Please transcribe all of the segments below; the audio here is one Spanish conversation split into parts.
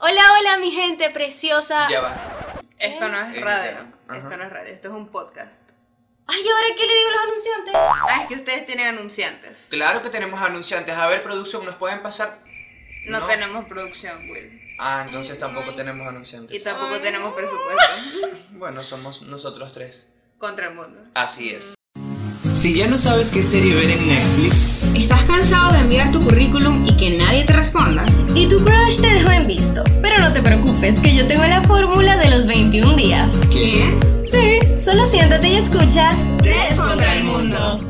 Hola, hola, mi gente preciosa. Ya va. Esto no es radio. Esto no es radio, esto es un podcast. Ay, ¿y ahora qué le digo a los anunciantes? Ah, es que ustedes tienen anunciantes. Claro que tenemos anunciantes. A ver, producción, ¿nos pueden pasar? No, No. tenemos producción, Will. Ah, entonces tampoco tenemos anunciantes. Y tampoco Ay. tenemos presupuesto Bueno, somos nosotros tres. contra el mundo. Así es. Si ya no sabes qué serie ver en Netflix, ¿Estás cansado de enviar tu currículum y que nadie te responda? Y tu crush te dejó en visto. Pero no te preocupes, que yo tengo la fórmula de los 21 días. ¿qué? Sí, solo siéntate y escucha. Tres contra el mundo.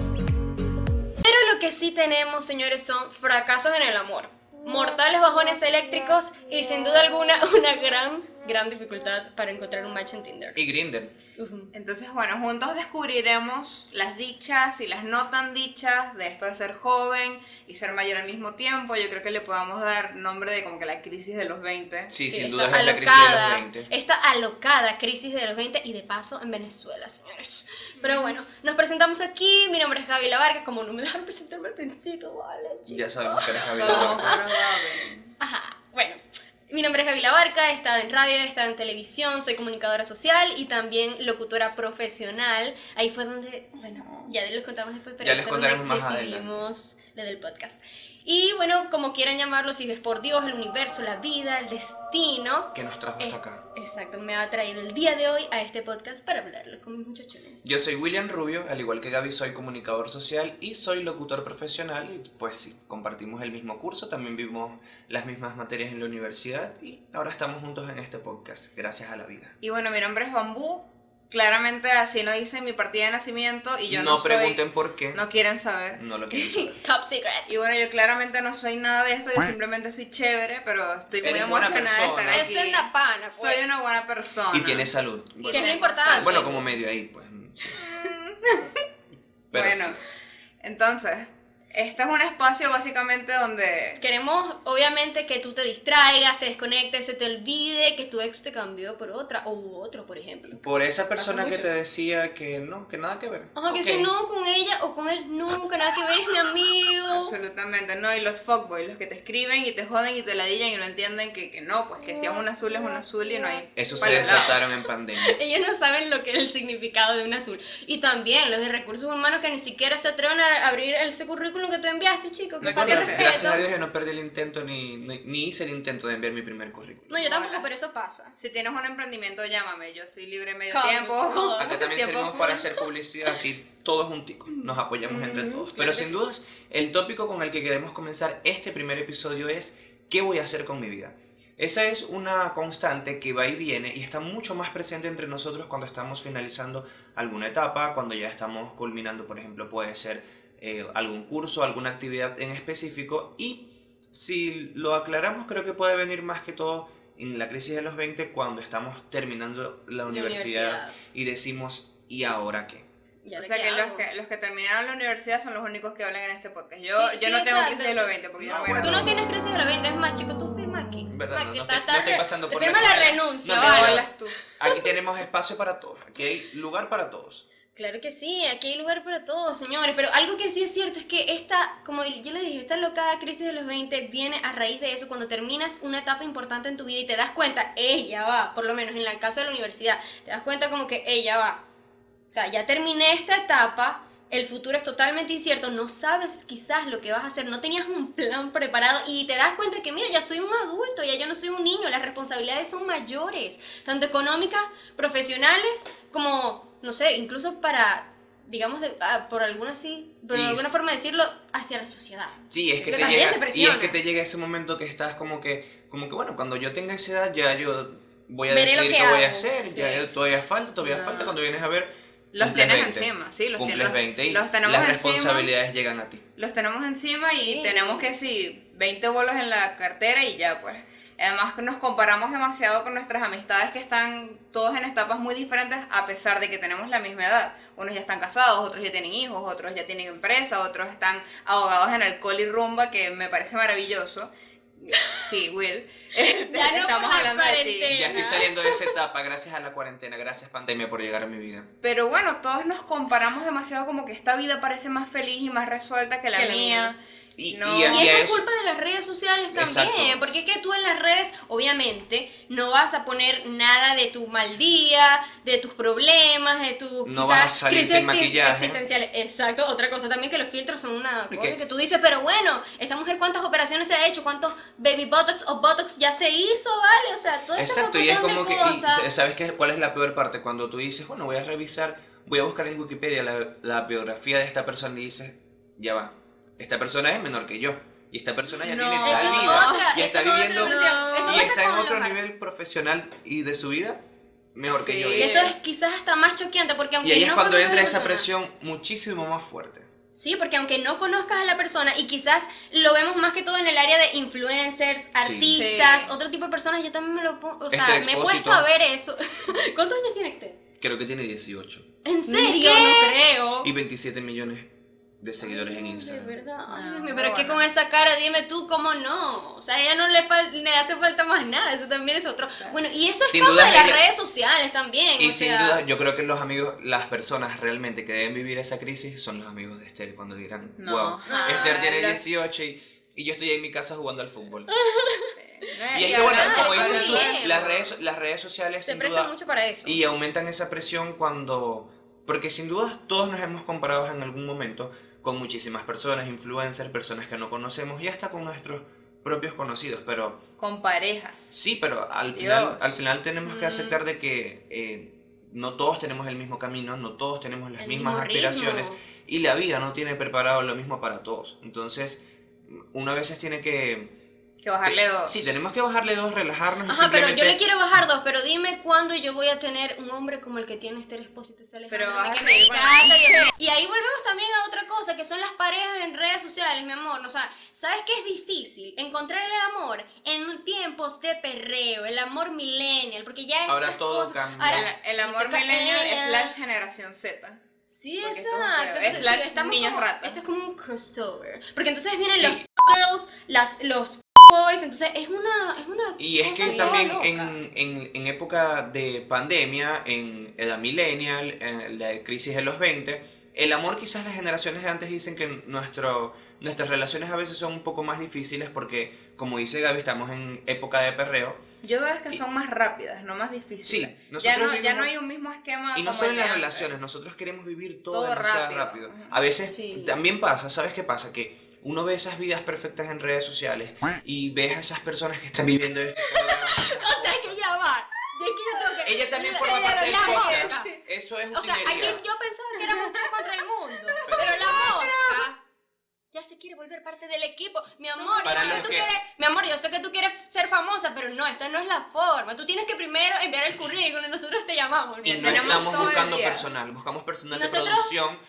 Pero lo que sí tenemos, señores, son fracasos en el amor. Mortales bajones eléctricos y sin duda alguna una gran, gran dificultad para encontrar un match en Tinder. Y Grinder. Ujú. Entonces, bueno, juntos descubriremos las dichas y las no tan dichas de esto de ser joven y ser mayor al mismo tiempo. Yo creo que le podamos dar nombre de como que la crisis de los 20. Sí, sin esta duda es la crisis de los 20. Esta alocada crisis de los 20 y de paso en Venezuela, señores. Pero bueno, nos presentamos aquí. Mi nombre es Gaby Lavarga. Como no me dejaron presentarme al principio, vale, chicos. Ya sabemos que eres Gaby. Bueno. Mi nombre es Gaby Labarca, he estado en radio, he estado en televisión, soy comunicadora social y también locutora profesional. Ahí fue donde, bueno, ya les contamos después, pero Ya les contaremos más decidimos lo del podcast. Y bueno, como quieran llamarlo, si es por Dios, el universo, la vida, el destino. Que nos trajo eh, hasta acá. Exacto, me ha traído el día de hoy a este podcast para hablarlo con mis muchachones. Yo soy William Rubio, al igual que Gaby soy comunicador social y soy locutor profesional y pues sí, compartimos el mismo curso, también vimos las mismas materias en la universidad y ahora estamos juntos en este podcast, gracias a la vida. Y bueno, mi nombre es Bambú. Claramente así lo dice mi partida de nacimiento y yo no, no soy... pregunten por qué, No quieren saber. no lo quieren saber. Top secret. Y bueno, yo claramente no soy nada de esto, yo simplemente soy chévere, pero estoy muy emocionada de estar persona. aquí. Eso es la pana, pues. Soy una buena persona. Y tiene salud. Que es Bueno, lo importante. bueno, como medio ahí, pues. sí. Pero bueno, sí. entonces, este es un espacio básicamente donde... Queremos, obviamente, que tú te distraigas, te desconectes, se te olvide que tu ex te cambió por otra o otro, por ejemplo. Por esa persona que te decía que no, que nada que ver. Ojo, que Ok. si no con ella o con él, nunca nada que ver, es mi amigo. Absolutamente, no, y los fuckboys, los que te escriben y te joden y te ladillan y no entienden que, que no, pues que si es un azul es un azul y no hay... Eso se desataron en pandemia. Ellos no saben lo que es el significado de un azul. Y también los de recursos humanos que ni siquiera se atreven a abrir ese currículum que tú enviaste, chico. Que No, falta respeto. Gracias a Dios yo no perdí el intento ni, ni, ni hice el intento de enviar mi primer currículum. No, yo tampoco, Hola. pero eso pasa. Si tienes un emprendimiento, llámame, yo estoy libre medio tiempo. Acá también Tiempo servimos para hacer publicidad, aquí todos junticos, nos apoyamos entre Mm, todos. claro Pero sin sí. dudas, el tópico con el que queremos comenzar este primer episodio es ¿qué voy a hacer con mi vida? Esa es una constante que va y viene y está mucho más presente entre nosotros cuando estamos finalizando alguna etapa, cuando ya estamos culminando, por ejemplo, puede ser eh, algún curso, alguna actividad en específico y si lo aclaramos creo que puede venir más que todo en la crisis de los 20 cuando estamos terminando la La universidad y decimos, ¿y ahora qué? ¿Y O sea que los, que los que terminaron la universidad son los únicos que hablan en este podcast. Yo, Sí, yo sí, no tengo exacto. crisis de los 20 porque yo No, no voy a bueno. Tú no tienes crisis de los 20, es más, chico, tú firma aquí. ¿Verdad? No, Aquí no está no estoy pasando te por la firma la escuela. renuncia, No, ¿Qué no, vale. tú? Aquí tenemos espacio para todos, aquí hay lugar para todos. Claro que sí, aquí hay lugar para todos, señores. Pero algo que sí es cierto es que esta, como yo le dije, esta locada crisis de los 20 viene a raíz de eso, cuando terminas una etapa importante en tu vida y te das cuenta, ella va, por lo menos en el caso de la universidad, te das cuenta como que ella va. O sea, ya terminé esta etapa, el futuro es totalmente incierto, no sabes quizás lo que vas a hacer, no tenías un plan preparado y te das cuenta que, mira, ya soy un adulto, ya yo no soy un niño, las responsabilidades son mayores, tanto económicas, profesionales, como, no sé, incluso para, digamos, de- ah, por alguna así, por Y- alguna forma decirlo, hacia la sociedad. Sí, es que, Que te llega, te y es que te llega ese momento que estás como que, como que bueno, cuando yo tenga esa edad ya yo voy a Veré lo decidir que qué voy a hago, hacer, sí. ya todavía falta, todavía No. falta, cuando vienes a ver, Los tienes 20, encima, sí, los cumples tienes, 20 y los tenemos las encima. responsabilidades llegan a ti. los tenemos encima y Sí. tenemos que sí, 20 bolos en la cartera y ya pues. Además nos comparamos demasiado con nuestras amistades que están todos en etapas muy diferentes a pesar de que tenemos la misma edad. Unos ya están casados, otros ya tienen hijos, otros ya tienen empresa, otros están ahogados en alcohol y rumba, que me parece maravilloso. Sí, Will. Ya no Estamos hablando de ti. Ya estoy saliendo de esa etapa gracias a la cuarentena, gracias pandemia por llegar a mi vida. Pero bueno, todos nos comparamos demasiado como que esta vida parece más feliz y más resuelta que la Que la mía. Y, No. y a- Y y a eso es culpa de las redes sociales también, Exacto. porque es que tú en las redes, obviamente, no vas a poner nada de tu mal día, de tus problemas, de tus No quizás, vas a salir crisis sin maquillaje. existenciales. Exacto, otra cosa también que los filtros son una ¿Y cosa que tú dices, pero bueno, esta mujer cuántas operaciones se ha hecho, cuántos baby botox o botox ya se hizo, ¿vale? O sea, todo Exacto, y es como que, y ¿sabes qué, cuál es la peor parte? Cuando tú dices, bueno, voy a revisar, voy a buscar en Wikipedia la, la biografía de esta persona y dices, ya va, esta persona es menor que yo, y esta persona ya No. tiene tal es vida, otra, y está viviendo, No. y está en otro nivel profesional y de su vida mejor que Sí. yo. Y eso es quizás hasta más choqueante, porque aunque Y ahí es no cuando entra esa persona- presión muchísimo más fuerte. Sí, porque aunque no conozcas a la persona y quizás lo vemos más que todo en el área de influencers, artistas, Sí. otro tipo de personas, yo también me lo pongo, o sea, Esther me he puesto a ver eso. ¿Cuántos años tiene usted? Creo que tiene 18 ¿En serio? ¿Qué? No creo. y 27 millones de seguidores en Instagram. De verdad, ay, No, mío, muy pero es que con esa cara, dime tú cómo no. O sea, a ella no le, le hace falta más nada, eso también es otro. Claro. Bueno, y eso es Sin cosa duda de las ella- redes sociales también. Y o sin sea, duda, yo creo que los amigos, las personas realmente que deben vivir esa crisis son los amigos de Esther cuando dirán, No, wow, jamás. Esther tiene Los- 18 y, y yo estoy en mi casa jugando al fútbol. Y es que bueno, como dices tú, las redes, las redes sociales se sin presta duda, mucho para eso. y aumentan esa presión cuando, porque sin duda todos nos hemos comparado en algún momento con muchísimas personas, influencers, personas que no conocemos y hasta con nuestros propios conocidos, pero Con parejas. Sí, pero al Dios. final, al final tenemos que Mm. aceptar de que eh, no todos tenemos el mismo camino, no todos tenemos las El mismas aspiraciones ritmo. y la vida no tiene preparado lo mismo para todos. Entonces, uno a veces tiene que... Que bajarle dos. Sí, tenemos que bajarle dos, relajarnos y Ajá, pero yo le quiero bajar dos, pero dime cuándo yo voy a tener un hombre como el que tiene Esther Expósito ese Pero que me encanta, mío. Y ahí volvemos también a otra cosa, que son las parejas en redes sociales, mi amor. O sea, ¿sabes qué es difícil? Encontrar el amor en tiempos de perreo, el amor millennial, porque ya Ahora estas todo cosas- cambia. ahora- El, el amor millennial slash generación Z. Sí, Porque esto es exacto. Entonces, sí, estamos niños como- rata. Esto es como un crossover. Porque entonces vienen Sí. los girls, las, los boys, entonces es una, es una Y es que también en, en, en época de pandemia, en edad millennial, en la crisis de los 20, el amor quizás las generaciones de antes dicen que nuestro, nuestras relaciones a veces son un poco más difíciles porque, como dice Gaby, estamos en época de perreo. Yo veo que son más rápidas, no más Sí, difíciles. nosotros ya, no, ya vivimos- no hay un mismo esquema. Y no solo en las antes. relaciones, nosotros queremos vivir todo, Todo demasiado rápido, rápido. A veces Sí. también pasa, ¿sabes qué pasa? Que uno ve esas vidas perfectas en redes sociales y ves a esas personas que están viviendo esto. O sea, que ya va. Y es que yo tengo que... Ella también forma parte del la podcast. mosca. Eso es O sea, aquí utilería. yo pensaba que éramos tres contra el mundo. Pero la mosca ya se quiere volver parte del equipo. Mi amor, yo sé que tú que- quieres, mi amor, yo sé que tú quieres ser famosa, pero no, esta no es la forma. Tú tienes que primero enviar el currículum y nosotros te llamamos. Y ¿me no estamos buscando personal, buscamos personal Nosotros- de producción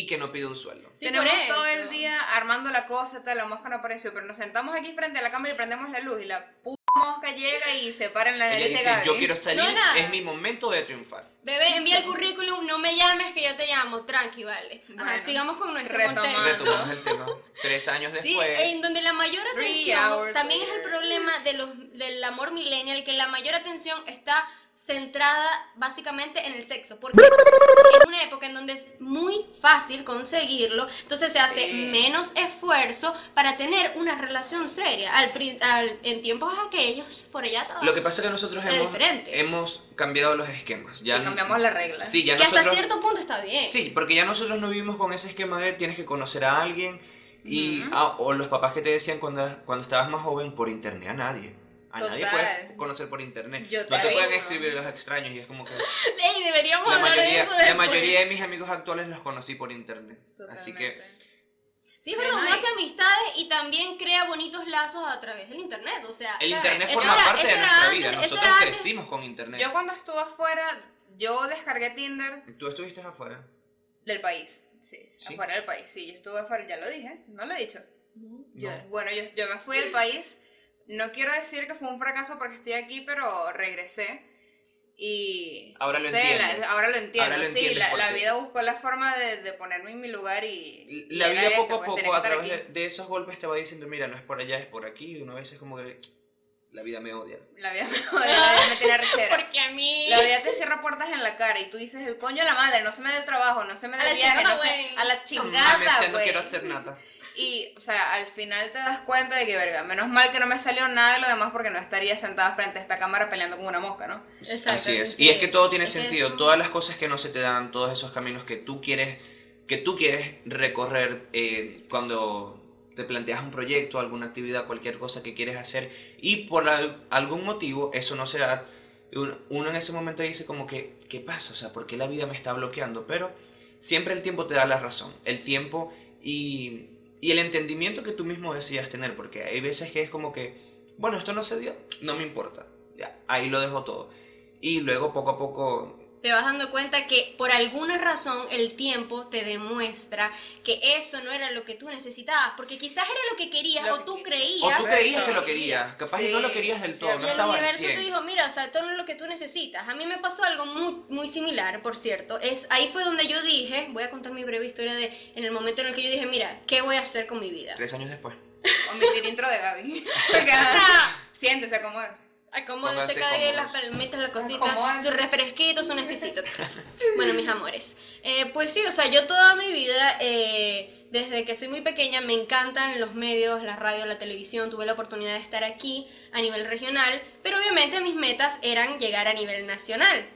y que no pide un sueldo. Sí, Tenemos todo el día armando la cosa, tal, la mosca no apareció, pero nos sentamos aquí frente a la cámara y prendemos la luz y la puta mosca llega y se para en la Ella nariz de dice, Gaby. yo quiero salir, No, nada. es mi momento de triunfar. Bebé, envía el currículum, no me llames que yo te llamo, tranqui, vale. Ajá, Bueno, sigamos con nuestro retomando. contexto. Retomamos el tema. Tres años Sí, después. en donde la mayor Three atención hours también es el later. problema de los, del amor millennial, que la mayor atención está centrada básicamente en el sexo, porque es una época en donde es muy fácil conseguirlo, entonces se hace Sí. menos esfuerzo para tener una relación seria. Al, al- en tiempos aquellos, por allá atrás, Lo que pasa es que nosotros hemos, hemos cambiado los esquemas. Ya Y cambiamos las reglas. Sí, ya que hasta nosotros. cierto punto está bien. Sí, porque ya nosotros no vivimos con ese esquema de tienes que conocer a alguien y Ujú. ah, o los papás que te decían cuando, cuando estabas más joven por internet a nadie. A nadie puedes conocer por internet. Yo no te te pueden aviso. escribir los extraños y es como que Ey, deberíamos la hablar de mayoría, eso la mayoría de mis amigos actuales los conocí por internet. Así que. Sí, uno hay- hace amistades y también crea bonitos lazos a través del internet, o sea, el ¿sabes? internet forma era- parte de nuestra antes- vida. Nosotros crecimos con internet. Yo cuando estuve afuera, yo descargué Tinder ¿Tú estuviste afuera? del país. Sí, Sí. afuera del país. Sí, yo estuve afuera, ya lo dije, no lo he dicho. Yo- bueno, yo, yo me fui del país. No quiero decir que fue un fracaso porque estoy aquí, pero regresé. Y. Ahora lo sé, la- ahora lo entiendo. Ahora lo sí, la, vida buscó la forma de, de ponerme en mi lugar y. La vida poco a pues, poco, a través de, esos golpes, te va diciendo, mira, no es por allá, es por aquí. Y una vez es como que La vida me odia. La vida me odia, la vida me tiene rechera. Porque a mí. La vida te cierra puertas en la cara y tú dices, el coño de la madre, no se me dé el trabajo, no se me A dé viaje, chingada, no güey. a la chingada, ya no güey. quiero hacer nada. Y, o sea, al final te das cuenta de que, verga, menos mal que no me salió nada de lo demás porque no estaría sentada frente a esta cámara peleando como una mosca, ¿no? Exacto, Así es. sí. Y es que todo tiene Es sentido. Todas las cosas que no se te dan, todos esos caminos que tú quieres, que tú quieres recorrer eh, cuando te planteas un proyecto, alguna actividad, cualquier cosa que quieres hacer y por al- algún motivo eso no se da. un- Uno en ese momento dice como que, ¿qué pasa? O sea, ¿por qué la vida me está bloqueando? Pero siempre el tiempo te da la razón. El tiempo y, el entendimiento que tú mismo decidas tener. Porque hay veces que es como que, bueno, esto no se dio, no me importa. Ahí lo dejo todo. Y luego poco a poco te vas dando cuenta que por alguna razón el tiempo te demuestra que eso no era lo que tú necesitabas, porque quizás era lo que querías Lo o tú creías. O tú creías que lo querías, capaz y no Sí, lo querías del todo, no Y el estaba al universo te 100. dijo, mira, o sea, esto no es lo que tú necesitas. A mí me pasó algo muy, muy similar, por cierto. Es, ahí fue donde yo dije, voy a contar mi breve historia de, en el momento en el que yo dije, mira, ¿qué voy a hacer con mi vida? Tres años después. Omitir intro de Gaby. Porque, ah, Siéntese, acomódese. Acomódense cada día las cómodos. palomitas, las cositas, Acomódense. sus refresquitos, su necesito. bueno, mis amores. Eh, pues sí, o sea, yo toda mi vida, eh, desde que soy muy pequeña, me encantan los medios, la radio, la televisión. Tuve la oportunidad de estar aquí a nivel regional, pero obviamente mis metas eran llegar a nivel nacional.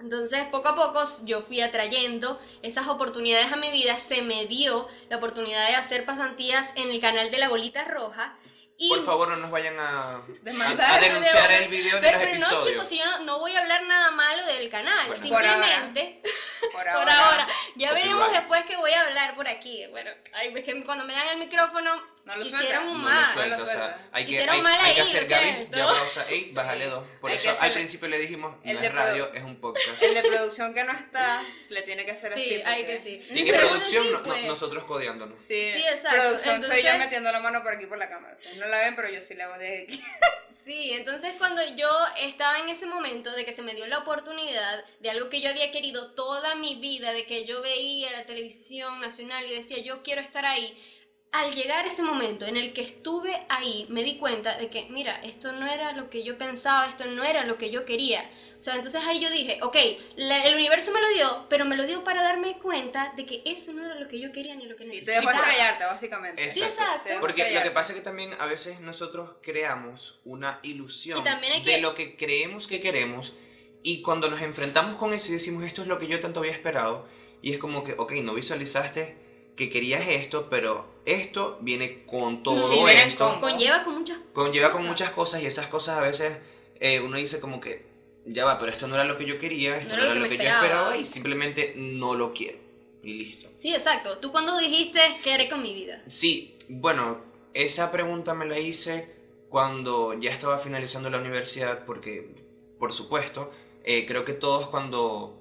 Entonces, poco a poco yo fui atrayendo esas oportunidades a mi vida. Se me dio la oportunidad de hacer pasantías en el canal de la Bolita Roja. Y Por favor, no nos vayan a, a, Demandar. a denunciar el video ni pero, los pero no, chicos, si yo no, no voy a hablar nada malo del canal. Bueno. Por ahora. Simplemente, Por por ahora. Ya veremos después que voy a hablar por aquí. Bueno, ay, es que cuando me dan el micrófono, No lo hicieron suelta. un No lo mal. suelta, No o lo sea, suelta. hay que, Hicieron hay, mal hay que ahí, hacer Gaby, ya pausa, ey, bájale dos. Por Hay eso al principio le dijimos, El no de es radio, es un podcast. El de producción que no está, le tiene que hacer así. sí, hay porque- que sí. Y que Pero producción, sí, no- no- pues. nosotros codeándonos. Sí, Sí, exacto. Producción, soy yo Entonces- metiendo la mano por aquí por la cámara. Ustedes no la ven, pero yo sí la hago desde aquí. Sí, entonces cuando yo estaba en ese momento de que se me dio la oportunidad de algo que yo había querido toda mi vida, de que yo veía la televisión nacional y decía, yo quiero estar ahí, al llegar ese momento en el que estuve ahí, me di cuenta de que, mira, esto no era lo que yo pensaba, esto no era lo que yo quería. O sea, entonces ahí yo dije, ok, la- el universo me lo dio, pero me lo dio para darme cuenta de que eso no era lo que yo quería ni lo que Sí, te necesitaba. dejó estrellarte, básicamente. Sí, Exacto. Te Porque lo que pasa es que también a veces nosotros creamos una ilusión de lo que creemos que queremos y cuando nos enfrentamos con eso y decimos esto es lo que yo tanto había esperado y es como que, ok, no visualizaste que querías esto, pero esto viene con todo Sí, esto, con- Conlleva con muchas conlleva con muchas cosas y esas cosas a veces eh, uno dice como que, ya va, pero esto no era lo que yo quería, esto no, era lo que, yo esperaba. esperaba y simplemente no lo quiero y listo. Sí, exacto. ¿Tú cuando dijiste qué haré con mi vida? Sí, bueno, esa pregunta me la hice cuando ya estaba finalizando la universidad porque, por supuesto, eh, creo que todos cuando...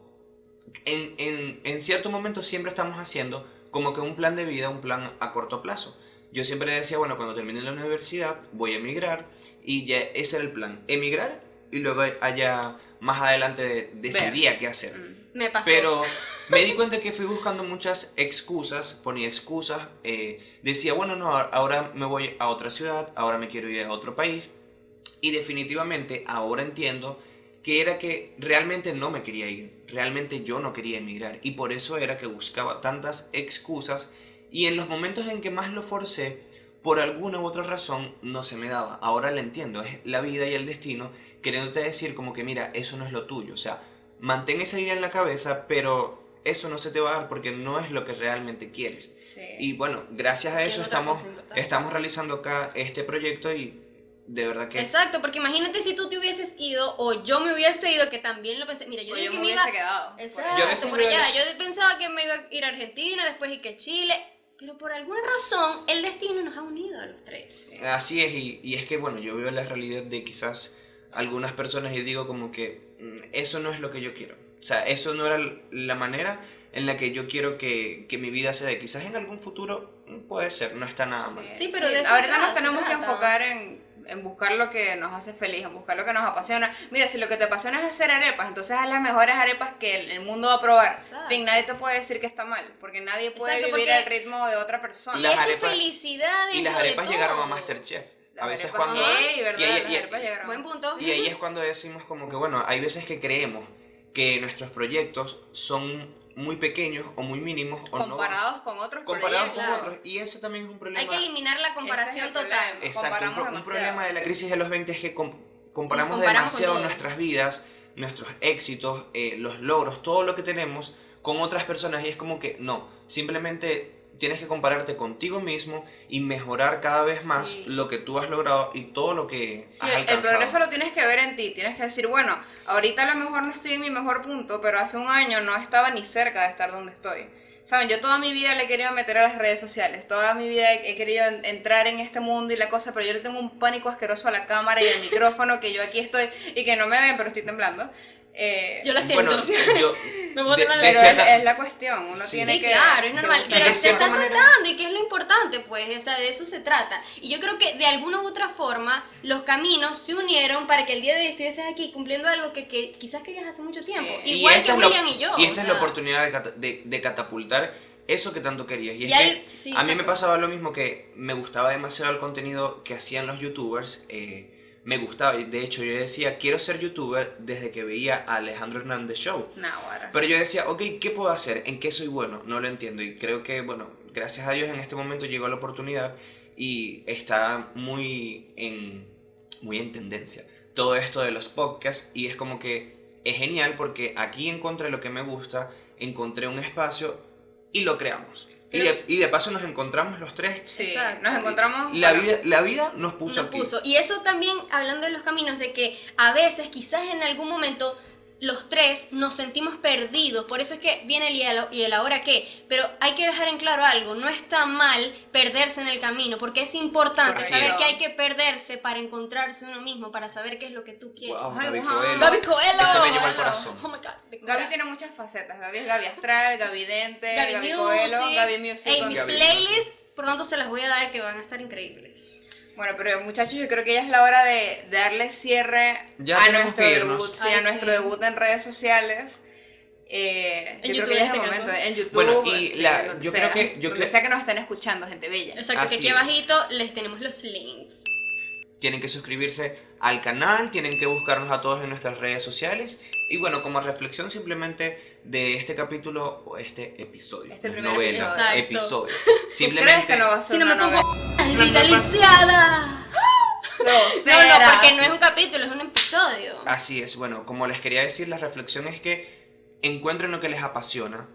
En, en, en cierto momento siempre estamos haciendo como que un plan de vida, un plan a corto plazo. Yo siempre decía, bueno, cuando termine la universidad voy a emigrar y ya ese era el plan, emigrar y luego allá más adelante decidía qué hacer. Mm. Me pasó. Pero me di cuenta que fui buscando muchas excusas, ponía excusas, eh, decía, bueno, no, ahora me voy a otra ciudad, ahora me quiero ir a otro país. Y definitivamente ahora entiendo que era que realmente no me quería ir, realmente yo no quería emigrar. Y por eso era que buscaba tantas excusas y en los momentos en que más lo forcé, por alguna u otra razón no se me daba. Ahora lo entiendo, es la vida y el destino queriéndote decir como que mira, eso no es lo tuyo. O sea, mantén esa idea en la cabeza, pero eso no se te va a dar porque no es lo que realmente quieres. Sí. Y bueno, gracias a eso estamos, estamos realizando acá este proyecto y de verdad que... Exacto, porque imagínate si tú te hubieses ido o yo me hubiese ido, que también lo pensé. Mira, yo Oye, dije yo que me me iba. hubiese quedado. Exacto. Yo por allá. Yo pensaba que me iba a ir a Argentina, después y que Chile. Pero por alguna razón, el destino nos ha unido a los tres. Sí. Así es, y, y es que bueno, yo veo la realidad de quizás algunas personas y digo como que mm, eso no es lo que yo quiero. O sea, eso no era la manera en la que yo quiero que, que mi vida se dé. Quizás en algún futuro mm, puede ser, no está nada mal. Sí, pero de eso ahorita nos tenemos que enfocar en, en buscar lo que nos hace feliz, en buscar lo que nos apasiona. Mira, si lo que te apasiona es hacer arepas, entonces haz las mejores arepas que el, el mundo va a probar. Exacto. En fin, nadie te puede decir que está mal, porque nadie puede Exacto, vivir al ritmo de otra persona. Y Las es arepas- felicidad Y las de arepas llegaron a. Masterchef. A veces cuando-. Buen punto. Y ahí es cuando decimos como que, bueno, hay veces que creemos que nuestros proyectos son muy pequeños o muy mínimos o no comparados con otros comparados con otros. Y eso también es un problema. Hay que eliminar la comparación es total. problema. Exacto, un, pro- problema de la crisis de los 20 es que com- comparamos, demasiado nuestras vidas, nuestros éxitos, eh, los logros, todo lo que tenemos con otras personas y es como que no, simplemente tienes que compararte contigo mismo y mejorar cada vez más Sí. lo que tú has logrado y todo lo que Sí, has el, el alcanzado. progreso lo tienes que ver en ti, tienes que decir, bueno, ahorita a lo mejor no estoy en mi mejor punto, pero hace un año no estaba ni cerca de estar donde estoy. Saben, yo toda mi vida le he querido meter a las redes sociales, toda mi vida he, querido en- entrar en este mundo y la cosa, pero yo le tengo un pánico asqueroso a la cámara y al micrófono, que yo aquí estoy y que no me ven, pero estoy temblando. Eh, Yo lo siento. Bueno, yo, Me puedo de- tener la de pero es, cierta- es la cuestión, uno Sí. tiene Sí, que... claro, es normal. Pero te estás manera- saltando y que es lo importante, pues, o sea, de eso se trata. Y yo creo que de alguna u otra forma los caminos se unieron para que el día de hoy estuvieses aquí cumpliendo algo que, que quizás querías hace mucho tiempo. Sí. Y Igual esta que es la- William y yo. Y o esta es la sea, oportunidad de, de- de catapultar eso que tanto querías. Y, y es que a mí me pasaba lo mismo que me gustaba demasiado el contenido que hacían los youtubers. eh, me gustaba, y de hecho yo decía, quiero ser youtuber desde que veía a Alejandro Hernández Show. Pero yo decía, ok, ¿qué puedo hacer? ¿En qué soy bueno? No lo entiendo. Y creo que, bueno, gracias a Dios en este momento llegó la oportunidad y está muy en, muy en tendencia todo esto de los podcasts y es como que es genial porque aquí encontré lo que me gusta, encontré un espacio y lo creamos. Y de, y de paso nos encontramos los tres. Sí, Exacto. nos encontramos... La bueno, vida, la vida nos puso nos aquí. puso. Y eso también, hablando de los caminos, de que a veces, quizás en algún momento, los tres nos sentimos perdidos. Por eso es que viene el y el, y el ahora qué. Pero hay que dejar en claro algo. No está mal perderse en el camino, porque es importante saber que hay que perderse para encontrarse uno mismo, para saber qué es lo que tú quieres. Wow, Ay, Gaby wow. Coelho. Gaby Coelho. Eso me llevó al corazón. Oh my God, de Gaby corazón. tiene muchas facetas. Gaby es Gaby Astral, Gaby Dente, Gaby Gaby, Music. Coelho, Gaby Music. Con- mi playlist pronto se las voy a dar que van a estar increíbles. Bueno, pero muchachos, yo creo que ya es la hora de darle cierre Ya a nuestro debut, Ay, a nuestro debut en redes sociales. Eh, En yo YouTube creo que ya en es el este momento, caso. en YouTube, Bueno, y sí, la- yo sea, creo que- yo donde creo- sea que nos estén escuchando, gente bella. Exacto, Así que aquí es. abajito les tenemos los links. Tienen que suscribirse al canal, tienen que buscarnos a todos en nuestras redes sociales. Y bueno, como reflexión simplemente de este capítulo o este episodio. Este primer novela, episodio. episodio. ¿Tú crees Simplemente. que no va a ser Si no una me pongo novela? revitalizada. No, no, porque no es un capítulo, es un episodio. Así es, bueno, como les quería decir, la reflexión es que encuentren lo que les apasiona,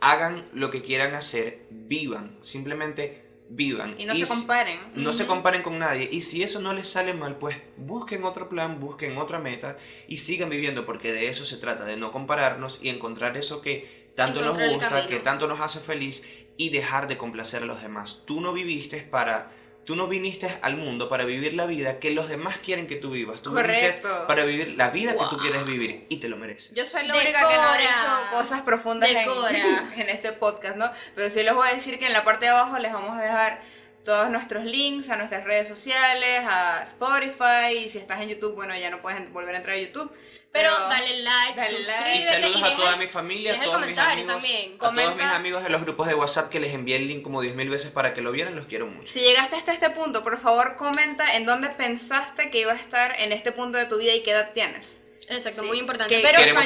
hagan lo que quieran hacer, vivan, simplemente vivan. Y no se comparen. No se comparen con nadie. Y si eso no les sale mal, pues busquen otro plan, busquen otra meta y sigan viviendo, porque de eso se trata, de no compararnos y encontrar eso que tanto Encontrar nos gusta, que tanto nos hace feliz y dejar de complacer a los demás. Tú no viviste para. Tú no viniste al mundo para vivir la vida que los demás quieren que tú vivas. Tú viniste Correcto. para vivir la vida que tú quieres vivir y te lo mereces. Yo soy la única que no ha dicho cosas profundas en, en este podcast, ¿no? Pero sí les voy a decir que en la parte de abajo les vamos a dejar todos nuestros links a nuestras redes sociales, a Spotify, y si estás en YouTube, bueno, ya no puedes volver a entrar a YouTube. Pero dale like, dale like. Y suscríbete saludos a deja toda mi familia, a todos mis amigos, también. a todos mis amigos de los grupos de WhatsApp que les envié el link como 10.000 veces para que lo vieran, los quiero mucho. Si llegaste hasta este punto, por favor comenta en dónde pensaste que iba a estar en este punto de tu vida y qué edad tienes. Exacto, Sí. muy importante. ¿Qué- Pero es Queremos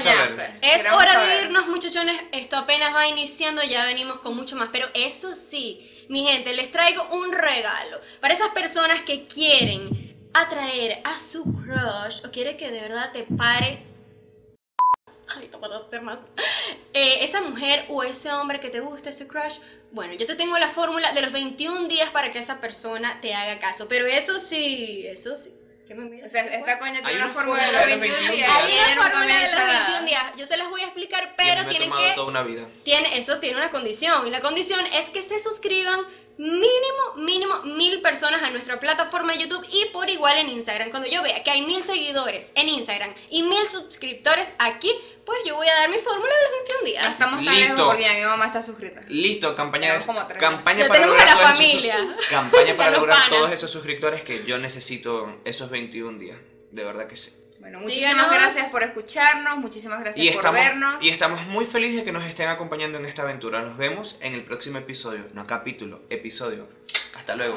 hora saber. de irnos, muchachones. Esto apenas va iniciando, ya venimos con mucho más. Pero eso sí, mi gente, les traigo un regalo para esas personas que quieren atraer a su crush o quiere que de verdad te pare. Ay, no puedo hacer más. Eh, esa mujer o ese hombre que te gusta, ese crush. Bueno, yo te tengo la fórmula de los 21 días para que esa persona te haga caso. Pero eso sí, eso sí. ¿Qué me O miras? sea, ¿Qué fue? esta coña Hay tiene una una fórmula de los 21 días. Hay y ella una fórmula de los nada. 21 días. Yo se las voy a explicar, pero tienen que toda una vida. tiene, eso tiene una condición y la condición es que se suscriban mínimo, mínimo mil personas a nuestra plataforma de YouTube y por igual en Instagram. Cuando yo vea que hay mil seguidores en Instagram y mil suscriptores aquí, pues yo voy a dar mi fórmula de los 21 días. Estamos tan Listo. lejos porque ya mi mamá está suscrita. Listo, campaña, de- campaña para lograr la esos- familia. campaña para lograr panas. todos esos suscriptores que yo necesito esos 21 días. De verdad que sí. Bueno, Síganos. muchísimas gracias por escucharnos, muchísimas gracias Y por estamos, vernos. y estamos muy felices de que nos estén acompañando en esta aventura. Nos vemos en el próximo episodio. No capítulo, episodio. Hasta luego.